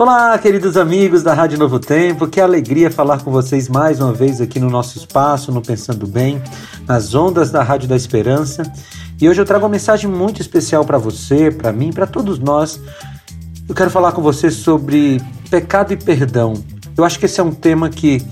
Olá, queridos amigos da Rádio Novo Tempo, que alegria falar com vocês mais uma vez aqui no nosso espaço, no Pensando Bem, nas ondas da Rádio da Esperança. E hoje eu trago uma mensagem muito especial para você, para mim, para todos nós. Eu quero falar com você sobre pecado e perdão. Eu acho que esse é um tema que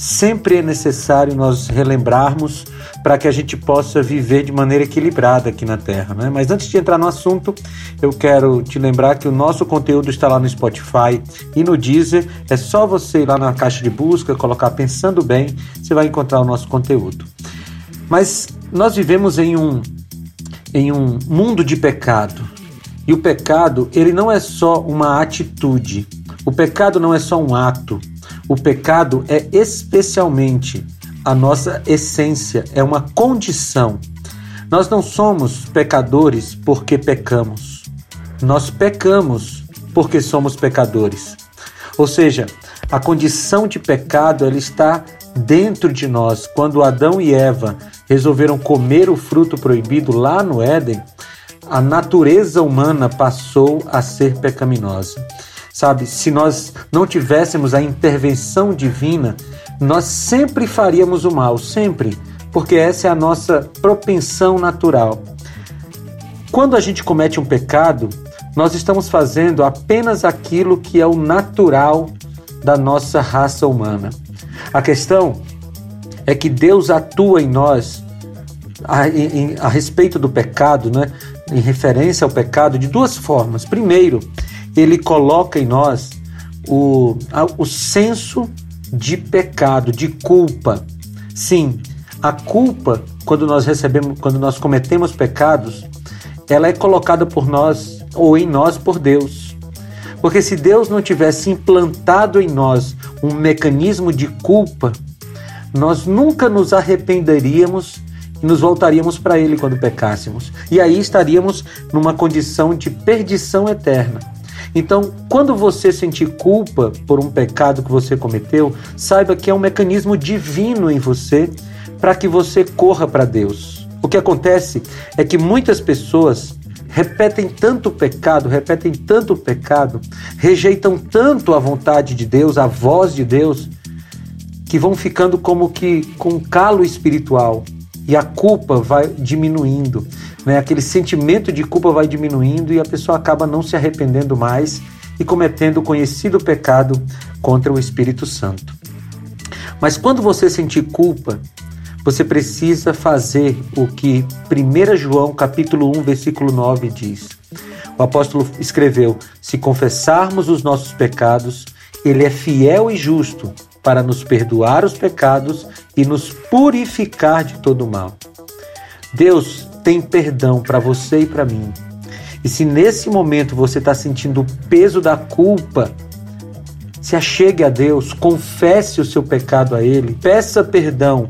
sempre é necessário nós relembrarmos para que a gente possa viver de maneira equilibrada aqui na Terra. Né? Mas antes de entrar no assunto, eu quero te lembrar que o nosso conteúdo está lá no Spotify e no Deezer. É só você ir lá na caixa de busca, colocar Pensando Bem, você vai encontrar o nosso conteúdo. Mas nós vivemos em um, em um mundo de pecado. E o pecado, ele não é só uma atitude. O pecado não é só um ato. O pecado é especialmente a nossa essência, é uma condição. Nós não somos pecadores porque pecamos. Nós pecamos porque somos pecadores. Ou seja, a condição de pecado ela está dentro de nós. Quando Adão e Eva resolveram comer o fruto proibido lá no Éden, a natureza humana passou a ser pecaminosa. Sabe, se nós não tivéssemos a intervenção divina, nós sempre faríamos o mal, sempre, porque essa é a nossa propensão natural. Quando a gente comete um pecado, nós estamos fazendo apenas aquilo que é o natural da nossa raça humana. A questão é que Deus atua em nós a, em, a respeito do pecado, né? em referência ao pecado, de duas formas. Primeiro, ele coloca em nós o, o senso de pecado, de culpa. Sim, a culpa, quando nós recebemos, quando nós cometemos pecados, ela é colocada por nós ou em nós por Deus. Porque se Deus não tivesse implantado em nós um mecanismo de culpa, nós nunca nos arrependeríamos e nos voltaríamos para Ele quando pecássemos. E aí estaríamos numa condição de perdição eterna. Então, quando você sentir culpa por um pecado que você cometeu, saiba que é um mecanismo divino em você para que você corra para Deus. O que acontece é que muitas pessoas repetem tanto pecado, repetem tanto pecado, rejeitam tanto a vontade de Deus, a voz de Deus, que vão ficando como que com calo espiritual e a culpa vai diminuindo né? aquele sentimento de culpa vai diminuindo e a pessoa acaba não se arrependendo mais e cometendo o conhecido pecado contra o Espírito Santo. Mas quando você sentir culpa, você precisa fazer o que 1 João capítulo 1, versículo 9 diz. O apóstolo escreveu: Se confessarmos os nossos pecados, ele é fiel e justo para nos perdoar os pecados e nos purificar de todo mal. Deus tem perdão para você e para mim. E se nesse momento você está sentindo o peso da culpa, se achegue a Deus, confesse o seu pecado a Ele, peça perdão,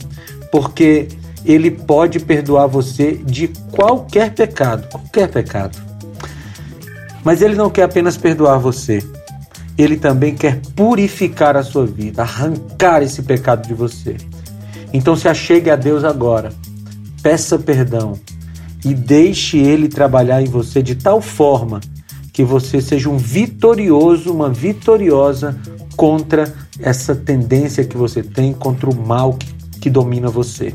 porque Ele pode perdoar você de qualquer pecado, qualquer pecado. Mas Ele não quer apenas perdoar você, Ele também quer purificar a sua vida, arrancar esse pecado de você. Então se achegue a Deus agora, peça perdão, e deixe ele trabalhar em você de tal forma que você seja um vitorioso, uma vitoriosa contra essa tendência que você tem, contra o mal que, que domina você.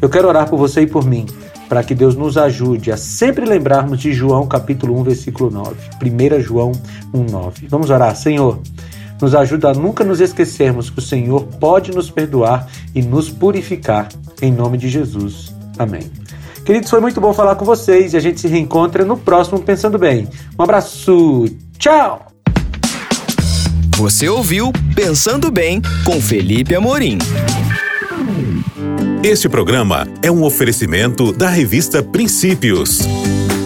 Eu quero orar por você e por mim, para que Deus nos ajude a sempre lembrarmos de João capítulo 1, versículo 9. 1 João 1, 9. Vamos orar, Senhor. Nos ajuda a nunca nos esquecermos que o Senhor pode nos perdoar e nos purificar. Em nome de Jesus. Amém. Queridos, foi muito bom falar com vocês e a gente se reencontra no próximo Pensando Bem. Um abraço, tchau! Você ouviu Pensando Bem com Felipe Amorim. Este programa é um oferecimento da revista Princípios.